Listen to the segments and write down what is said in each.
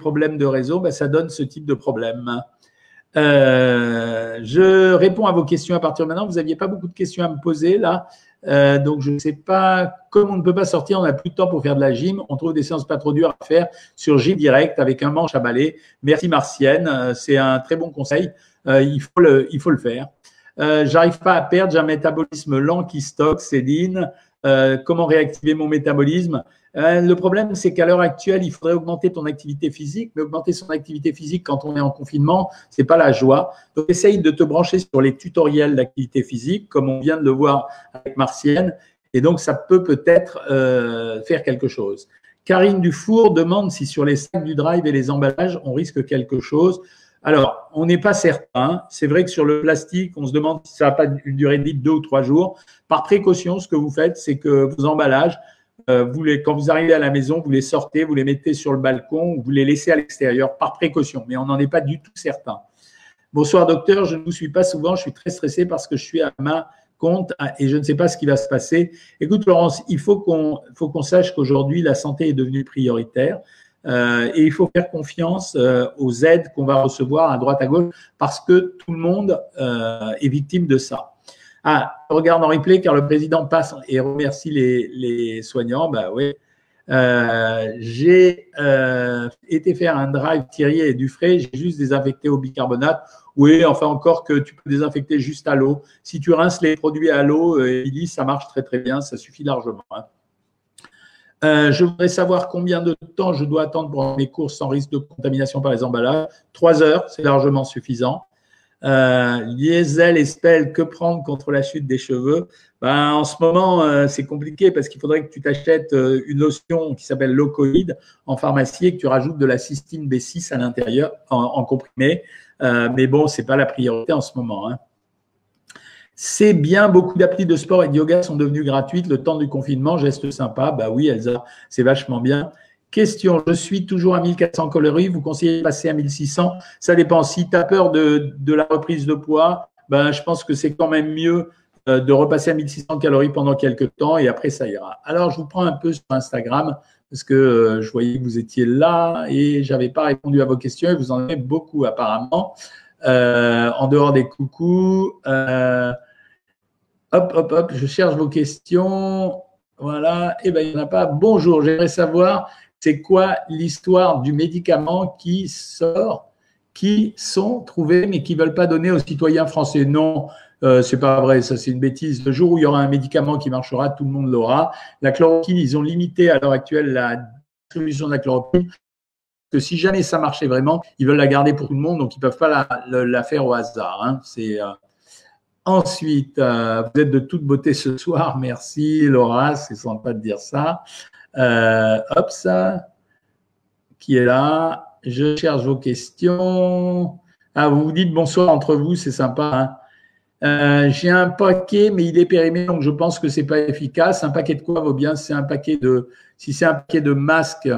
problèmes de réseau, ben, ça donne ce type de problème. Euh, je réponds à vos questions à partir de maintenant. Vous n'aviez pas beaucoup de questions à me poser là. Euh, donc, je ne sais pas, comme on ne peut pas sortir, on n'a plus de temps pour faire de la gym. On trouve des séances pas trop dures à faire sur Gym Direct avec un manche à balai. Merci Martienne, euh, c'est un très bon conseil. il, faut le, il faut le faire. J'arrive pas à perdre, j'ai un métabolisme lent qui stocke, Céline. comment réactiver mon métabolisme? Euh, le problème, c'est qu'à l'heure actuelle, il faudrait augmenter ton activité physique, mais augmenter son activité physique quand on est en confinement, c'est pas la joie. Donc, essaye de te brancher sur les tutoriels d'activité physique, comme on vient de le voir avec Martienne, et donc ça peut peut-être euh, faire quelque chose. Karine Dufour demande si sur les sacs du drive et les emballages, on risque quelque chose. Alors, on n'est pas certain. C'est vrai que sur le plastique, on se demande si ça n'a pas une durée de vie de deux ou trois jours. Par précaution, ce que vous faites, c'est que vos emballages, euh, vous les, quand vous arrivez à la maison, vous les sortez, vous les mettez sur le balcon, vous les laissez à l'extérieur par précaution, mais on n'en est pas du tout certain. Bonsoir docteur, je ne vous suis pas souvent, je suis très stressé parce que je suis à ma compte et je ne sais pas ce qui va se passer. Écoute Laurence, il faut qu'on sache qu'aujourd'hui la santé est devenue prioritaire. Euh, et il faut faire confiance euh, aux aides qu'on va recevoir à droite à gauche parce que tout le monde est victime de ça. Ah, regarde en replay car le président passe et remercie les, soignants. Bah oui. Euh, j'ai euh, été faire un drive Thierry et Dufray, j'ai juste désinfecté au bicarbonate. Oui, enfin encore que tu peux désinfecter juste à l'eau. Si tu rinces les produits à l'eau, euh, ça marche très très bien, ça suffit largement. Hein. je voudrais savoir combien de temps je dois attendre pour mes courses sans risque de contamination par les emballages. Trois heures, c'est largement suffisant. Euh, Liesel et Spell, que prendre contre la chute des cheveux? Ben, En ce moment, euh, c'est compliqué parce qu'il faudrait que tu t'achètes euh, une lotion qui s'appelle Locoid en pharmacie et que tu rajoutes de la cystine B6 à l'intérieur en, comprimé. Euh, mais bon, c'est pas la priorité en ce moment. Hein. C'est bien, beaucoup d'applis de sport et de yoga sont devenues gratuites le temps du confinement. Geste sympa, bah oui, Elsa, c'est vachement bien. Question, je suis toujours à 1400 calories, vous conseillez de passer à 1600 Ça dépend. Si tu as peur de, la reprise de poids, ben, je pense que c'est quand même mieux euh, de repasser à 1600 calories pendant quelques temps et après ça ira. Alors, je vous prends un peu sur Instagram parce que euh, je voyais que vous étiez là et je n'avais pas répondu à vos questions et vous en avez beaucoup apparemment. Euh, en dehors des coucous, hop, hop, hop, je cherche vos questions. Voilà, et eh ben il n'y en a pas. Bonjour, j'aimerais savoir c'est quoi l'histoire du médicament qui sort, qui sont trouvés mais qui ne veulent pas donner aux citoyens français? Non, euh, c'est pas vrai, ça c'est une bêtise. Le jour où il y aura un médicament qui marchera, tout le monde l'aura. La chloroquine, ils ont limité à l'heure actuelle la distribution de la chloroquine. Si jamais ça marchait vraiment, ils veulent la garder pour tout le monde, donc ils ne peuvent pas la, faire au hasard. Hein. Euh, Ensuite, euh, vous êtes de toute beauté ce soir, merci Laura, c'est sympa de dire ça. Euh, hop, ça, qui est là. Je cherche vos questions. Ah, vous vous dites bonsoir entre vous, c'est sympa. Hein. Euh, j'ai un paquet, mais il est périmé, donc je pense que c'est pas efficace. Un paquet de quoi vaut bien un si c'est un paquet de masques,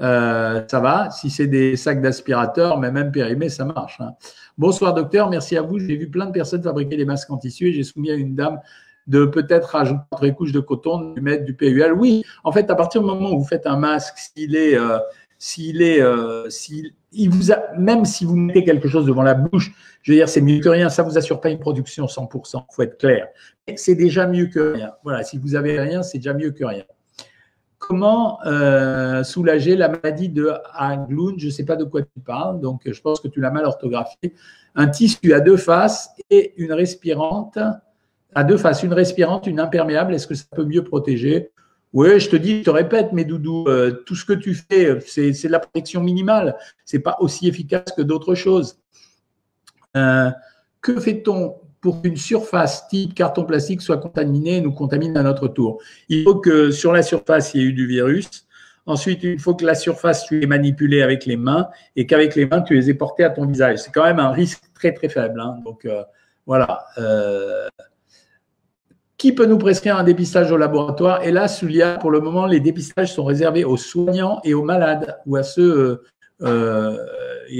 euh, ça va. Si c'est des sacs d'aspirateur, mais même périmé, ça marche. Hein. Bonsoir docteur, merci à vous. J'ai vu plein de personnes fabriquer des masques en tissu et j'ai soumis à une dame de peut-être rajouter une couche de coton, de mettre du PUL. Oui, en fait, à partir du moment où vous faites un masque, s'il est, euh, s'il est, euh, s'il, il vous a, même si vous mettez quelque chose devant la bouche, je veux dire, c'est mieux que rien. Ça vous assure pas une production 100%. Faut être clair. C'est déjà mieux que rien. Voilà, si vous avez rien, c'est déjà mieux que rien. Comment euh, soulager la maladie de Haglund? Je ne sais pas de quoi tu parles, donc je pense que tu l'as mal orthographié. Un tissu à deux faces et une respirante à deux faces, une respirante, une imperméable, est-ce que ça peut mieux protéger? Oui, je te dis, je te répète, mes doudous, euh, tout ce que tu fais, c'est de la protection minimale. Ce n'est pas aussi efficace que d'autres choses. Euh, que fait-on pour qu'une surface type carton plastique soit contaminée et nous contamine à notre tour? Il faut que sur la surface, il y ait eu du virus. Ensuite, il faut que la surface, tu l'aies manipulée avec les mains et qu'avec les mains, tu les aies portées à ton visage. C'est quand même un risque très, très faible. Hein. Donc, euh, voilà. Qui peut nous prescrire un dépistage au laboratoire? Et là, Sulia, pour le moment, les dépistages sont réservés aux soignants et aux malades ou à ceux, euh,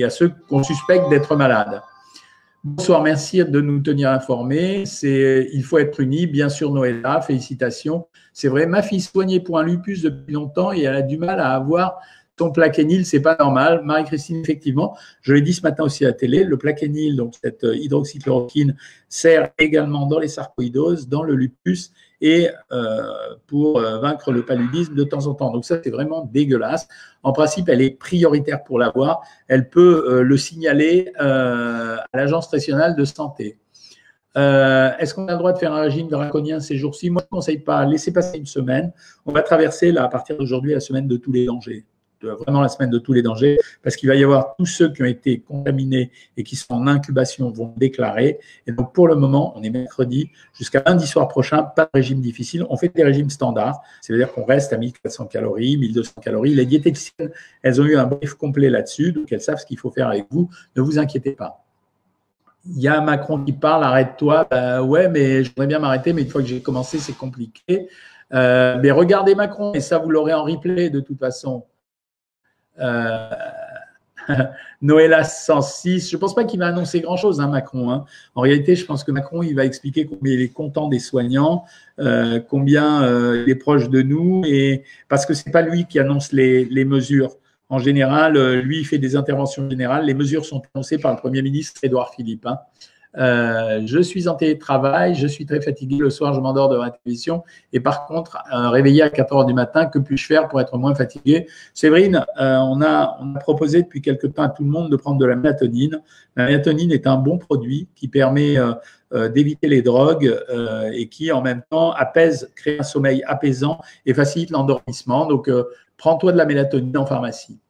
à ceux qu'on suspecte d'être malades. Bonsoir, merci de nous tenir informés. Il faut être uni, bien sûr, Noëlla, félicitations. C'est vrai, ma fille soignée pour un lupus depuis longtemps et elle a du mal à avoir son plaquenil, c'est pas normal. Marie-Christine, effectivement, je l'ai dit ce matin aussi à la télé, le plaquenil, donc cette euh, hydroxychloroquine, sert également dans les sarcoïdoses, dans le lupus et euh, pour euh, vaincre le paludisme de temps en temps. Donc ça, c'est vraiment dégueulasse. En principe, elle est prioritaire pour l'avoir. Elle peut le signaler à l'Agence nationale de santé. Est-ce qu'on a le droit de faire un régime draconien ces jours-ci? Moi, je ne conseille pas. Laissez passer une semaine. On va traverser, là, à partir d'aujourd'hui, la semaine de tous les dangers vraiment la semaine de tous les dangers, parce qu'il va y avoir tous ceux qui ont été contaminés et qui sont en incubation vont déclarer. Et donc, pour le moment, on est mercredi, jusqu'à lundi soir prochain, pas de régime difficile. On fait des régimes standards, c'est-à-dire qu'on reste à 1400 calories, 1200 calories. Les diététiciennes, elles ont eu un brief complet là-dessus, donc elles savent ce qu'il faut faire avec vous. Ne vous inquiétez pas. Il y a Macron qui parle, arrête-toi. Ben ouais, mais je voudrais bien m'arrêter, mais une fois que j'ai commencé, c'est compliqué. Euh, mais regardez Macron, et ça, vous l'aurez en replay de toute façon. Euh, Noëlla 106, je ne pense pas qu'il va annoncer grand-chose, hein, Macron. Hein. En réalité, je pense que Macron, va expliquer combien il est content des soignants, euh, combien euh, il est proche de nous, et parce que ce n'est pas lui qui annonce les, mesures. En général, lui, il fait des interventions générales. Les mesures sont annoncées par le Premier ministre Édouard Philippe. Hein. Euh, je suis en télétravail, je suis très fatigué le soir, je m'endors devant la télévision. Et par contre, euh, réveillé à 4 heures du matin, que puis-je faire pour être moins fatigué? Séverine, euh, on, a, on a proposé depuis quelque temps à tout le monde de prendre de la mélatonine. La mélatonine est un bon produit qui permet d'éviter les drogues et qui en même temps apaise, crée un sommeil apaisant et facilite l'endormissement. Donc, prends-toi de la mélatonine en pharmacie.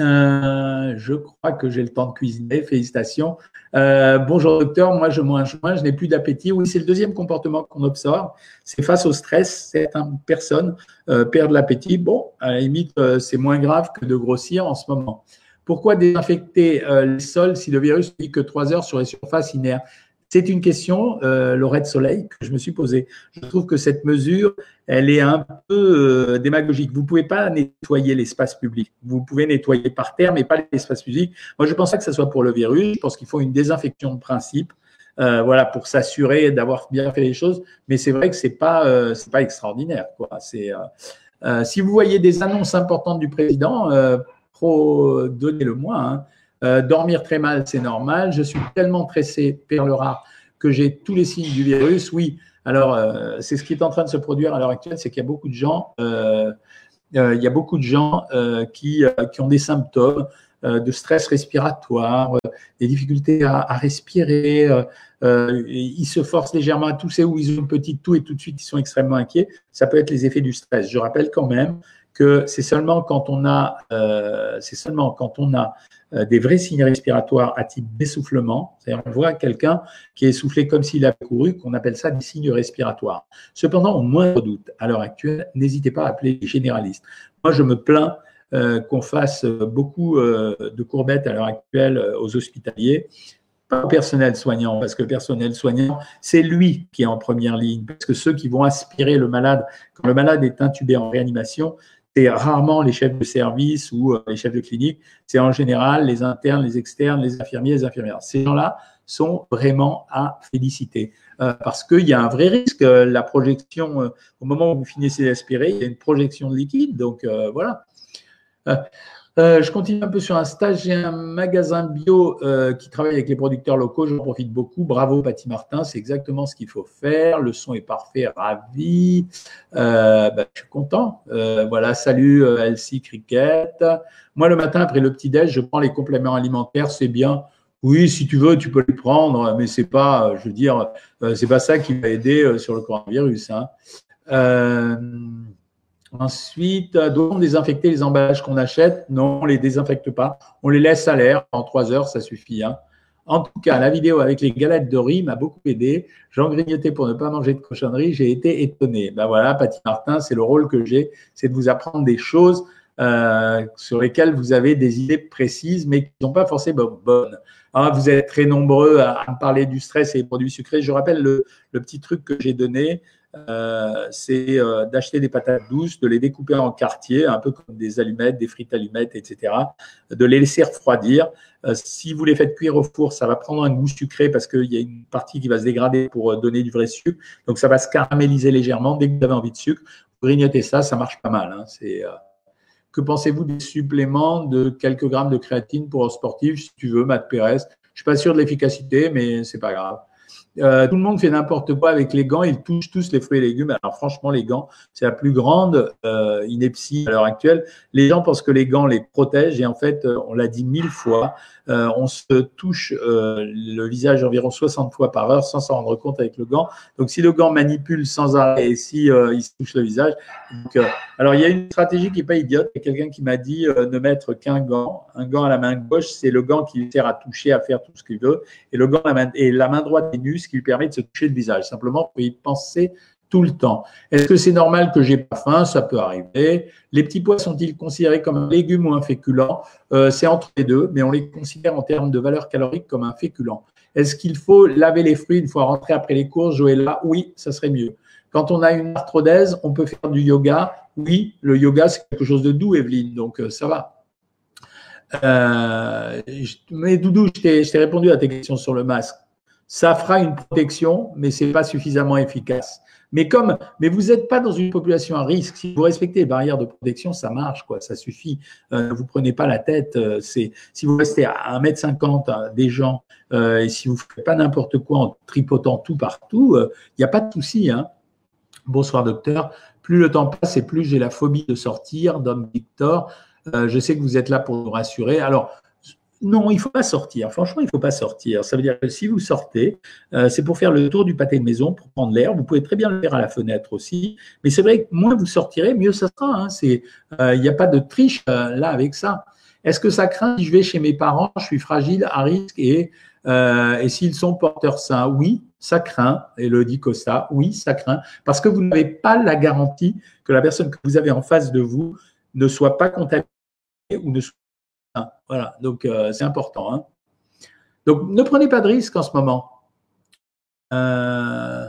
Euh, je crois que j'ai le temps de cuisiner. Félicitations. Euh, bonjour docteur, moi je mange moins, je n'ai plus d'appétit. Oui, c'est le deuxième comportement qu'on observe. C'est face au stress, certaines personnes euh, perdent l'appétit. Bon, à la limite, c'est moins grave que de grossir en ce moment. Pourquoi désinfecter les sols si le virus ne vit que trois heures sur les surfaces inertes? C'est une question, euh, Laurette Soleil, que je me suis posée. Je trouve que cette mesure, elle est un peu euh, démagogique. Vous ne pouvez pas nettoyer l'espace public. Vous pouvez nettoyer par terre, mais pas l'espace public. Moi, je ne pense pas que ce soit pour le virus. Je pense qu'il faut une désinfection de principe. Euh, voilà, pour s'assurer d'avoir bien fait les choses. Mais c'est vrai que c'est pas, euh, c'est pas extraordinaire, si vous voyez des annonces importantes du président, donnez-le-moi. Hein. Euh, dormir très mal, c'est normal. Je suis tellement pressé, perle rare, que j'ai tous les signes du virus. Oui, alors euh, c'est ce qui est en train de se produire à l'heure actuelle, c'est qu'il y a beaucoup de gens, euh, il y a beaucoup de gens qui, qui, ont des symptômes de stress respiratoire, des difficultés à, respirer. ils se forcent légèrement à tousser ou ils ont une petite toux et tout de suite ils sont extrêmement inquiets. Ça peut être les effets du stress. Je rappelle quand même que c'est seulement quand on a, a euh, des vrais signes respiratoires à type d'essoufflement. C'est-à-dire, on voit quelqu'un qui est essoufflé comme s'il avait couru, qu'on appelle ça des signes respiratoires. Cependant, au moindre doute, à l'heure actuelle, n'hésitez pas à appeler les généralistes. Moi, je me plains euh, qu'on fasse beaucoup euh, de courbettes à l'heure actuelle aux hospitaliers pas au personnel soignant, parce que le personnel soignant, c'est lui qui est en première ligne, parce que ceux qui vont aspirer le malade, quand le malade est intubé en réanimation, rarement les chefs de service ou euh, les chefs de clinique, c'est en général les internes, les externes, les infirmiers, les infirmières. Ces gens-là sont vraiment à féliciter euh, parce qu'il y a un vrai risque. Euh, la projection, au moment où vous finissez d'aspirer, il y a une projection de liquide. Donc voilà. Euh, je continue un peu sur un stage. J'ai un magasin bio euh, qui travaille avec les producteurs locaux. J'en profite beaucoup. Bravo, Patty Martin. C'est exactement ce qu'il faut faire. Le son est parfait. Ravi. Euh, bah, je suis content. voilà. Salut, Elsie Cricket. Moi, le matin, après le petit-déj, je prends les compléments alimentaires. C'est bien. Oui, si tu veux, tu peux les prendre, mais c'est pas, je veux dire, c'est pas ça qui va aider sur le coronavirus. Hein. Ensuite, euh, doit-on désinfecter les emballages qu'on achète? Non, on ne les désinfecte pas. On les laisse à l'air. En trois heures, ça suffit. Hein. En tout cas, la vidéo avec les galettes de riz m'a beaucoup aidé. J'en grignotais pour ne pas manger de cochonnerie. J'ai été étonné. Ben voilà, Patty Martin, c'est le rôle que j'ai, c'est de vous apprendre des choses euh, sur lesquelles vous avez des idées précises, mais qui ne sont pas forcément bonnes. Ah, vous êtes très nombreux à, me parler du stress et des produits sucrés. Je rappelle le, le petit truc que j'ai donné. Euh, c'est euh, d'acheter des patates douces, de les découper en quartiers, un peu comme des allumettes, des frites allumettes, etc. De les laisser refroidir. Euh, si vous les faites cuire au four, ça va prendre un goût sucré parce qu'il y a une partie qui va se dégrader pour donner du vrai sucre. Donc ça va se caraméliser légèrement. Dès que vous avez envie de sucre, vous grignotez ça, ça marche pas mal. Hein. Que pensez-vous des suppléments de quelques grammes de créatine pour un sportif Si tu veux, Matt Pérez. Je suis pas sûr de l'efficacité, mais c'est pas grave. Euh, tout le monde fait n'importe quoi avec les gants, ils touchent tous les fruits et légumes. Alors franchement, les gants, c'est la plus grande euh, ineptie à l'heure actuelle. Les gens pensent que les gants les protègent et en fait, euh, on l'a dit mille fois, on se touche le visage environ 60 fois par heure sans s'en rendre compte avec le gant. Donc si le gant manipule sans arrêt et si il se touche le visage. Alors il y a une stratégie qui n'est pas idiote. Il y a quelqu'un qui m'a dit ne mettre qu'un gant. Un gant à la main gauche, c'est le gant qui sert à toucher, à faire tout ce qu'il veut. Et le gant la main, et la main droite est nue, qui lui permet de se toucher le visage. Simplement, pour y penser tout le temps. Est-ce que c'est normal que j'ai pas faim? Ça peut arriver. Les petits pois sont-ils considérés comme un légume ou un féculent? Euh, C'est entre les deux, mais on les considère en termes de valeur calorique comme un féculent. Est-ce qu'il faut laver les fruits une fois rentré après les courses? Là Oui, ça serait mieux. Quand on a une arthrodèse, on peut faire du yoga. Oui, le yoga, c'est quelque chose de doux, Evelyne, donc euh, ça va. Euh, mais Doudou, je t'ai répondu à tes questions sur le masque. Ça fera une protection, mais c'est pas suffisamment efficace. Mais comme, mais vous n'êtes pas dans une population à risque. Si vous respectez les barrières de protection, ça marche, quoi. Ça suffit. Euh, vous prenez pas la tête. Euh, c'est si vous restez à 1m50 hein, des gens euh, et si vous faites pas n'importe quoi en tripotant tout partout, il euh, n'y a pas de souci. Hein. Bonsoir docteur. Plus le temps passe et plus j'ai la phobie de sortir. Dom Victor. je sais que vous êtes là pour nous rassurer. Alors non, il ne faut pas sortir. Franchement, il ne faut pas sortir. Ça veut dire que si vous sortez, euh, c'est pour faire le tour du pâté de maison, pour prendre l'air. Vous pouvez très bien le faire à la fenêtre aussi. Mais c'est vrai que moins vous sortirez, mieux ça sera. Hein. Euh, il n'y a pas de triche euh, là avec ça. Est-ce que ça craint si je vais chez mes parents, je suis fragile, à risque et, s'ils sont porteurs sains? Oui, ça craint. Et le dit Costa, oui, ça craint. Parce que vous n'avez pas la garantie que la personne que vous avez en face de vous ne soit pas contaminée ou ne soit voilà, donc euh, c'est important. Hein. Donc ne prenez pas de risques en ce moment. Euh,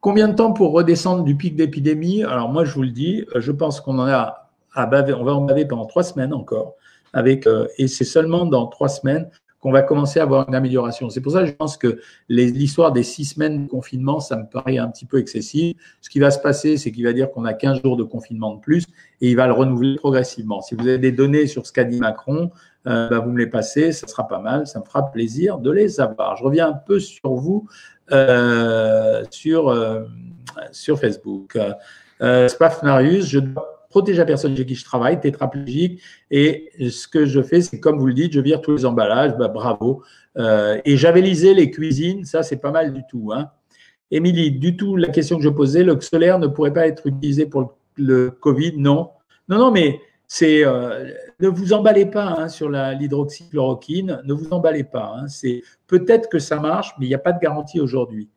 combien de temps pour redescendre du pic d'épidémie? Alors moi je vous le dis, euh, je pense qu'on en a à baver, on va en baver pendant trois semaines encore. Avec, et c'est seulement dans trois semaines qu'on va commencer à avoir une amélioration. C'est pour ça que je pense que l'histoire des six semaines de confinement, ça me paraît un petit peu excessif. Ce qui va se passer, c'est qu'il va dire qu'on a 15 jours de confinement de plus et il va le renouveler progressivement. Si vous avez des données sur ce qu'a dit Macron, euh, bah, vous me les passez, ça sera pas mal, ça me fera plaisir de les avoir. Je reviens un peu sur vous euh, sur, euh, sur Facebook. Euh, Spafnarius, je dois protéger la personne chez qui je travaille, tétraplégique. Et ce que je fais, c'est comme vous le dites, je vire tous les emballages, bah, bravo. Euh, et javelliser les cuisines, ça, c'est pas mal du tout. Hein. Émilie, du tout, la question que je posais, le solaire ne pourrait pas être utilisé pour le, Covid? Non. Non, non, mais c'est. Euh, ne vous emballez pas hein, sur l'hydroxychloroquine, ne vous emballez pas. Hein. c'est peut-être que ça marche, mais il n'y a pas de garantie aujourd'hui.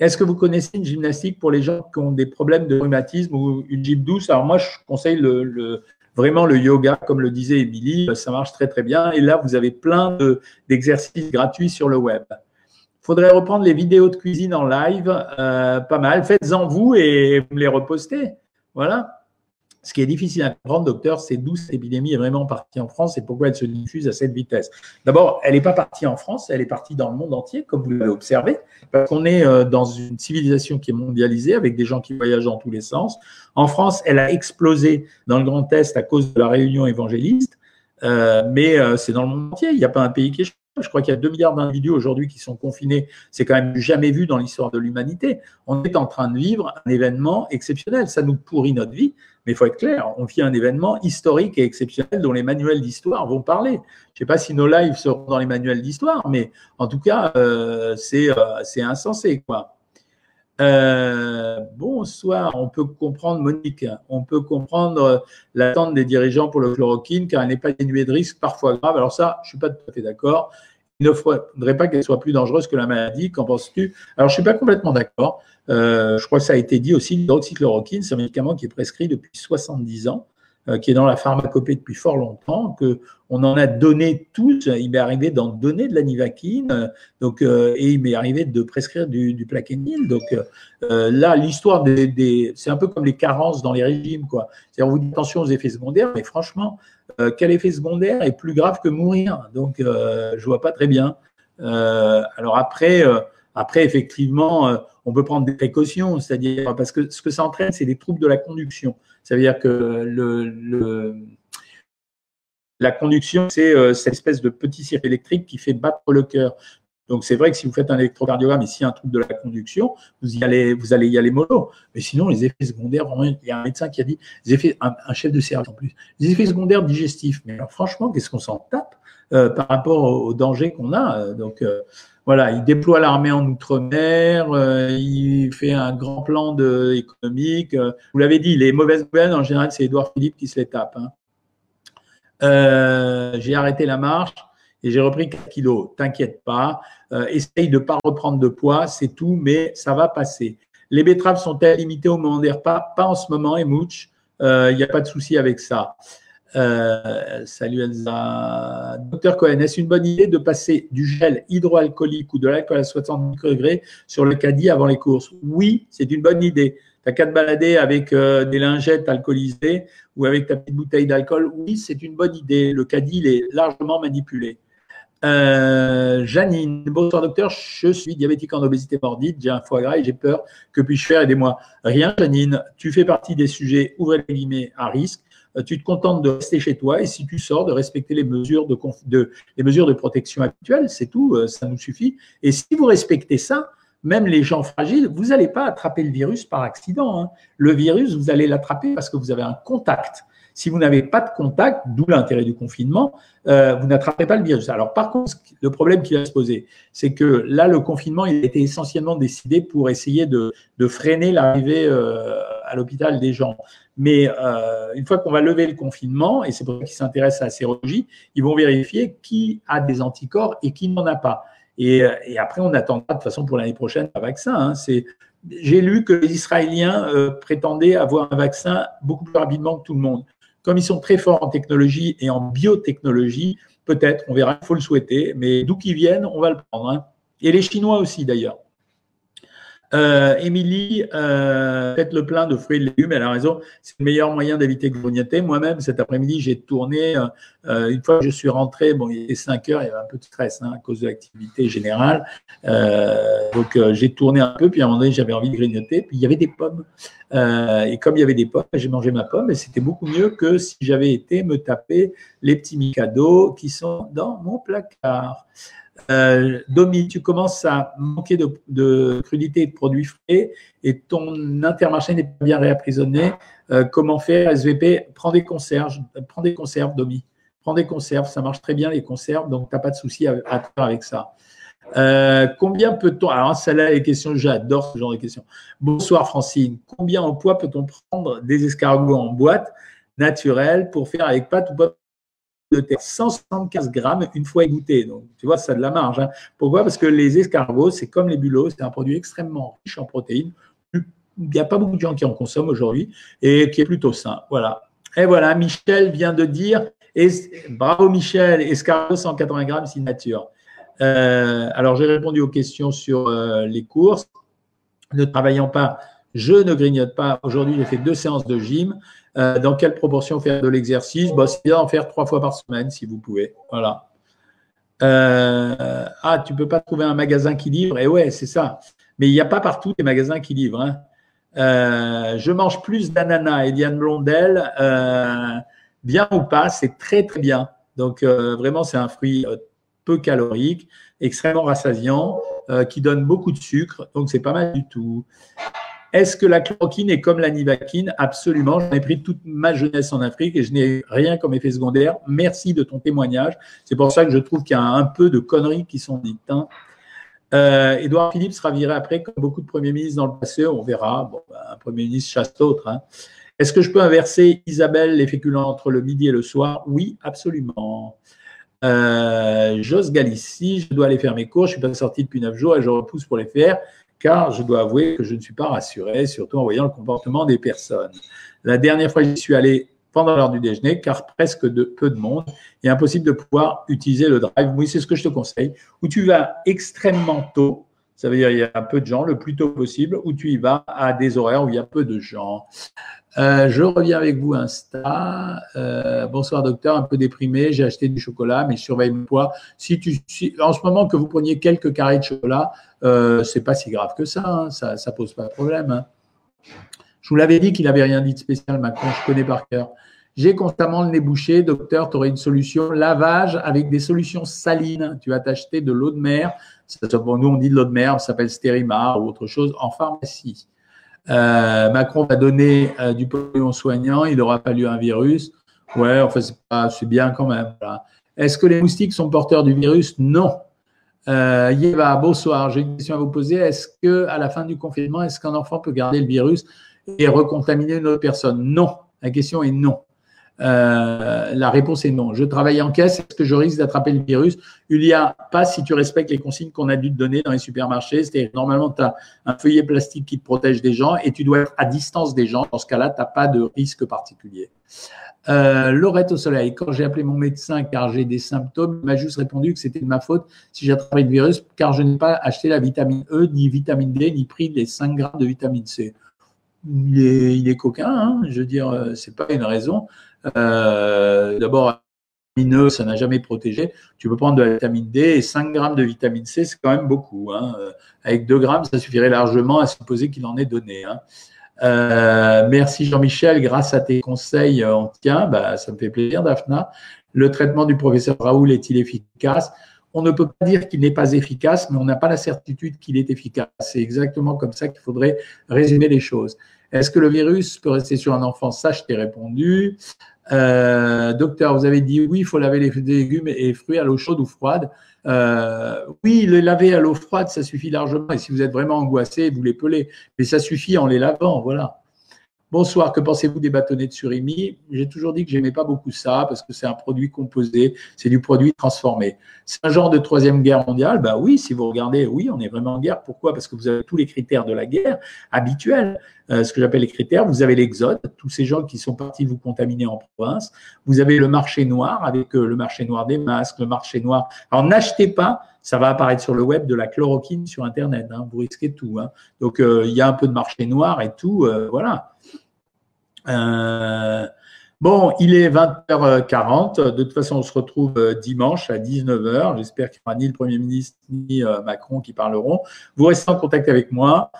Est-ce que vous connaissez une gymnastique pour les gens qui ont des problèmes de rhumatisme ou une gym douce? Alors moi, je conseille le, vraiment le yoga, comme le disait Émilie, ça marche très très bien. Et là, vous avez plein d'exercices gratuits sur le web. Il faudrait reprendre les vidéos de cuisine en live, euh, pas mal. Faites-en vous et vous me les repostez. Voilà. Ce qui est difficile à comprendre, docteur, c'est d'où cette épidémie est vraiment partie en France et pourquoi elle se diffuse à cette vitesse. D'abord, elle n'est pas partie en France, elle est partie dans le monde entier, comme vous l'avez observé, parce qu'on est euh, dans une civilisation qui est mondialisée, avec des gens qui voyagent dans tous les sens. En France, elle a explosé dans le Grand Est à cause de la réunion évangéliste, euh, mais euh, c'est dans le monde entier. Il n'y a pas un pays qui est je crois qu'il y a 2 milliards d'individus aujourd'hui qui sont confinés. C'est quand même jamais vu dans l'histoire de l'humanité. On est en train de vivre un événement exceptionnel. Ça nous pourrit notre vie, mais il faut être clair, on vit un événement historique et exceptionnel dont les manuels d'histoire vont parler. Je ne sais pas si nos lives seront dans les manuels d'histoire, mais en tout cas, euh, euh, c'est insensé. quoi. Euh, bonsoir, on peut comprendre, Monique, on peut comprendre l'attente des dirigeants pour le chloroquine car elle n'est pas dénuée de risques parfois graves. Alors ça, je ne suis pas tout à fait d'accord. Il ne faudrait pas qu'elle soit plus dangereuse que la maladie. Qu'en penses-tu? Alors, je ne suis pas complètement d'accord. Euh, je crois que ça a été dit aussi, l'hydroxychloroquine, c'est un médicament qui est prescrit depuis 70 ans. Euh, qui est dans la pharmacopée depuis fort longtemps, que on en a donné tous. Il m'est arrivé d'en donner de la nivaquine, donc euh, et il m'est arrivé de prescrire du, du plaquenil. Donc euh, là, l'histoire des, c'est un peu comme les carences dans les régimes, quoi. C'est-à-dire, vous dit attention aux effets secondaires, mais franchement, quel effet secondaire est plus grave que mourir? Donc, je vois pas très bien. alors après Après, effectivement, on peut prendre des précautions, c'est-à-dire parce que ce que ça entraîne, c'est des troubles de la conduction. Ça veut dire que la conduction, c'est cette espèce de petit circuit électrique qui fait battre le cœur. Donc c'est vrai que si vous faites un électrocardiogramme et un trouble de la conduction, vous, y allez, vous allez y aller mollo. Mais sinon, les effets secondaires, il y a un médecin qui a dit, effets, un, chef de service en plus, les effets secondaires digestifs. Mais alors franchement, qu'est-ce qu'on s'en tape euh, par rapport au, danger qu'on a euh, euh, voilà, il déploie l'armée en outre-mer, il fait un grand plan économique. vous l'avez dit, les mauvaises nouvelles, en général, c'est Édouard Philippe qui se les tape. Hein. J'ai arrêté la marche et j'ai repris 4 kilos. T'inquiète pas, euh, essaye de ne pas reprendre de poids, c'est tout, mais ça va passer. Les betteraves sont-elles limitées au moment des repas Pas en ce moment, et il n'y a pas de souci avec ça. Euh, salut Elsa. Docteur Cohen, est-ce une bonne idée de passer du gel hydroalcoolique ou de l'alcool à 60 degrés sur le caddie avant les courses? Oui, c'est une bonne idée. Tu qu'à te balader avec euh, des lingettes alcoolisées ou avec ta petite bouteille d'alcool. Oui, c'est une bonne idée. Le caddie, il est largement manipulé. Euh, Janine, bonsoir docteur, je suis diabétique en obésité morbide, j'ai un foie gras et j'ai peur. Que puis-je faire? Aidez-moi. Rien, Janine, tu fais partie des sujets, ouvrez les guillemets, à risque. Euh, tu te contentes de rester chez toi et si tu sors, de respecter les mesures de, protection actuelles, c'est tout, euh, ça nous suffit. Et si vous respectez ça, même les gens fragiles, vous n'allez pas attraper le virus par accident. Hein. Le virus, vous allez l'attraper parce que vous avez un contact. Si vous n'avez pas de contact, d'où l'intérêt du confinement, euh, vous n'attrapez pas le virus. Alors par contre, le problème qui va se poser, c'est que là, le confinement, il a été essentiellement décidé pour essayer de, freiner l'arrivée l'hôpital des gens. Mais euh, une fois qu'on va lever le confinement, et c'est pour ça qu'ils s'intéressent à la sérologie, ils vont vérifier qui a des anticorps et qui n'en a pas. Et, après, on attendra de toute façon pour l'année prochaine un vaccin. Hein. C'est j'ai lu que les Israéliens prétendaient avoir un vaccin beaucoup plus rapidement que tout le monde. Comme ils sont très forts en technologie et en biotechnologie, peut-être, on verra, il faut le souhaiter, mais d'où qu'ils viennent, on va le prendre. Hein. Et les Chinois aussi, d'ailleurs. Euh, Émilie, euh, faites le plein de fruits et légumes. Elle a raison. C'est le meilleur moyen d'éviter de grignoter. Moi-même, cet après-midi, j'ai tourné. Euh, une fois que je suis rentré, bon, il était 5 heures, il y avait un peu de stress hein, à cause de l'activité générale. donc, j'ai tourné un peu. Puis à un moment donné, j'avais envie de grignoter. Puis il y avait des pommes. et comme il y avait des pommes, j'ai mangé ma pomme. Et c'était beaucoup mieux que si j'avais été me taper les petits micados qui sont dans mon placard. Euh, Domi, tu commences à manquer de, crudité et de produits frais et ton intermarché n'est pas bien réapprisonné. Euh, comment faire SVP Prends des conserves, prends des conserves, Domi. Prends des conserves, ça marche très bien les conserves, donc tu n'as pas de souci à, faire avec ça. Euh, combien peut-on Alors, celle-là, les questions, j'adore ce genre de questions. Bonsoir Francine. Combien en poids peut-on prendre des escargots en boîte naturelle pour faire avec pâte ou pas terre, 175 grammes une fois égoutté. Donc, tu vois, ça de la marge. Hein. Pourquoi? Parce que les escargots, c'est comme les bulots, c'est un produit extrêmement riche en protéines. Il n'y a pas beaucoup de gens qui en consomment aujourd'hui et qui est plutôt sain. Voilà. Et voilà, Michel vient de dire, et, bravo Michel, escargot 180 grammes signature. Euh, alors, j'ai répondu aux questions sur euh, les courses. Ne travaillant pas, je ne grignote pas. Aujourd'hui, j'ai fait deux séances de gym. Euh, dans quelle proportion faire de l'exercice? Bah, C'est bien d'en faire trois fois par semaine si vous pouvez. Voilà. Euh, ah, tu ne peux pas trouver un magasin qui livre? Et eh ouais, c'est ça. Mais il n'y a pas partout des magasins qui livrent. Hein. Euh, je mange plus d'ananas, Eliane Blondel. bien ou pas, c'est très très bien. Donc vraiment, c'est un fruit peu calorique, extrêmement rassasiant, qui donne beaucoup de sucre. Donc c'est pas mal du tout. Est-ce que la chloroquine est comme la nivaquine? Absolument. J'en ai pris toute ma jeunesse en Afrique et je n'ai rien comme effet secondaire. Merci de ton témoignage. C'est pour ça que je trouve qu'il y a un peu de conneries qui sont dites. Hein. Euh, Édouard Philippe sera viré après, comme beaucoup de premiers ministres dans le passé. On verra. Ben, un premier ministre chasse l'autre. Hein. Est-ce que je peux inverser, Isabelle, les féculents entre le midi et le soir? Oui, absolument. Euh, Jos Galici, je dois aller faire mes cours. Je ne suis pas sorti depuis neuf jours et je repousse pour les faire car je dois avouer que je ne suis pas rassuré, surtout en voyant le comportement des personnes. La dernière fois, j'y suis allé pendant l'heure du déjeuner, car presque de, peu de monde, et impossible de pouvoir utiliser le drive. Oui, c'est ce que je te conseille, où tu vas extrêmement tôt, Ça veut dire qu'il y a peu de gens le plus tôt possible ou tu y vas à des horaires où il y a peu de gens. Euh, je reviens avec vous Insta. Euh, bonsoir docteur, un peu déprimé. J'ai acheté du chocolat, mais je surveille mon poids. Si tu, en ce moment que vous preniez quelques carrés de chocolat, euh, c'est pas si grave que ça. Hein. Ça, ça pose pas de problème. Hein. Je vous l'avais dit qu'il n'avait rien dit de spécial. Macron, je connais par cœur. J'ai constamment le nez bouché. Docteur, tu aurais une solution. Lavage avec des solutions salines. Tu vas t'acheter de l'eau de mer. Nous, on dit de l'eau de mer. Ça s'appelle Stérimar ou autre chose en pharmacie. Euh, Macron va donner euh, du polluant soignant. Il aura fallu un virus. Ouais, enfin, c'est bien quand même. Est-ce que les moustiques sont porteurs du virus? Non. Euh, Yéva, bonsoir. J'ai une question à vous poser. Est-ce que à la fin du confinement, est-ce qu'un enfant peut garder le virus et recontaminer une autre personne? Non. La question est non. Euh, la réponse est non. Je travaille en caisse, est-ce que je risque d'attraper le virus? Il n'y a pas si tu respectes les consignes qu'on a dû te donner dans les supermarchés. C'est-à-dire normalement, tu as un feuillet plastique qui te protège des gens et tu dois être à distance des gens. Dans ce cas-là, tu n'as pas de risque particulier. Euh, Laurette au soleil, quand j'ai appelé mon médecin car j'ai des symptômes, il m'a juste répondu que c'était de ma faute si j'attrapais le virus car je n'ai pas acheté la vitamine E, ni vitamine D, ni pris les 5 grammes de vitamine C. Il est, coquin, hein je veux dire, euh, c'est pas une raison. Euh, D'abord, ça n'a jamais protégé. Tu peux prendre de la vitamine D et 5 grammes de vitamine C, c'est quand même beaucoup. Hein. Euh, avec 2 grammes, ça suffirait largement à supposer qu'il en est donné. Hein. Euh, merci Jean-Michel, grâce à tes conseils, on tient. Bah, ça me fait plaisir, Daphna. Le traitement du professeur Raoul est-il efficace? On ne peut pas dire qu'il n'est pas efficace, mais on n'a pas la certitude qu'il est efficace. C'est exactement comme ça qu'il faudrait résumer les choses. Est-ce que le virus peut rester sur un enfant Ça, je t'ai répondu. Euh, docteur, vous avez dit oui, il faut laver les légumes et fruits à l'eau chaude ou froide. Euh, oui, les laver à l'eau froide, ça suffit largement. Et si vous êtes vraiment angoissé, vous les pelez. Mais ça suffit en les lavant, voilà. Bonsoir, que pensez-vous des bâtonnets de surimi? J'ai toujours dit que j'aimais pas beaucoup ça parce que c'est un produit composé, c'est du produit transformé. C'est un genre de troisième guerre mondiale? Bah oui, si vous regardez, oui, on est vraiment en guerre. Pourquoi? Parce que vous avez tous les critères de la guerre habituels. Euh, ce que j'appelle les critères. Vous avez l'exode, tous ces gens qui sont partis vous contaminer en province. Vous avez le marché noir avec euh, le marché noir des masques, le marché noir. Alors n'achetez pas ça va apparaître sur le web de la chloroquine sur Internet. Hein, vous risquez tout. Hein. Donc, euh, il y a un peu de marché noir et tout. voilà. Euh, bon, il est 20h40. De toute façon, on se retrouve euh, dimanche à 19h. J'espère qu'il n'y aura ni le Premier ministre ni euh, Macron qui parleront. Vous restez en contact avec moi.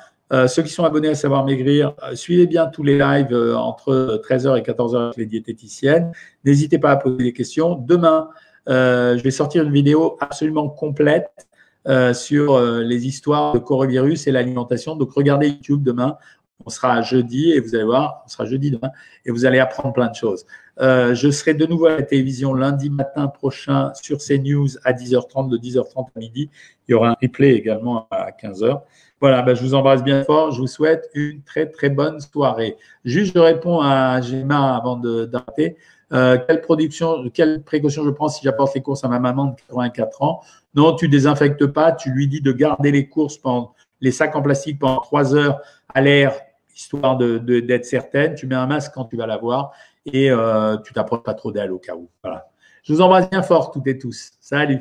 ceux qui sont abonnés à Savoir Maigrir, suivez bien tous les lives entre 13h et 14h avec les diététiciennes. N'hésitez pas à poser des questions. Demain, je vais sortir une vidéo absolument complète sur les histoires de coronavirus et l'alimentation. Donc, regardez YouTube demain. On sera jeudi et vous allez voir, on sera jeudi demain et vous allez apprendre plein de choses. Euh, je serai de nouveau à la télévision lundi matin prochain sur CNews à 10h30, de 10h30 à midi. Il y aura un replay également à 15h. Voilà, ben, je vous embrasse bien fort. Je vous souhaite une très très bonne soirée. Juste, je réponds à Gemma avant d'arrêter. Euh, quelle production, quelle précaution je prends si j'apporte les courses à ma maman de 84 ans? Non, tu désinfectes pas. Tu lui dis de garder les courses pendant les sacs en plastique pendant trois heures à l'air, histoire d'être de, certaine. Tu mets un masque quand tu vas l'avoir et euh, tu t'approches pas trop d'elle au cas où. Voilà. Je vous embrasse bien fort toutes et tous. Salut.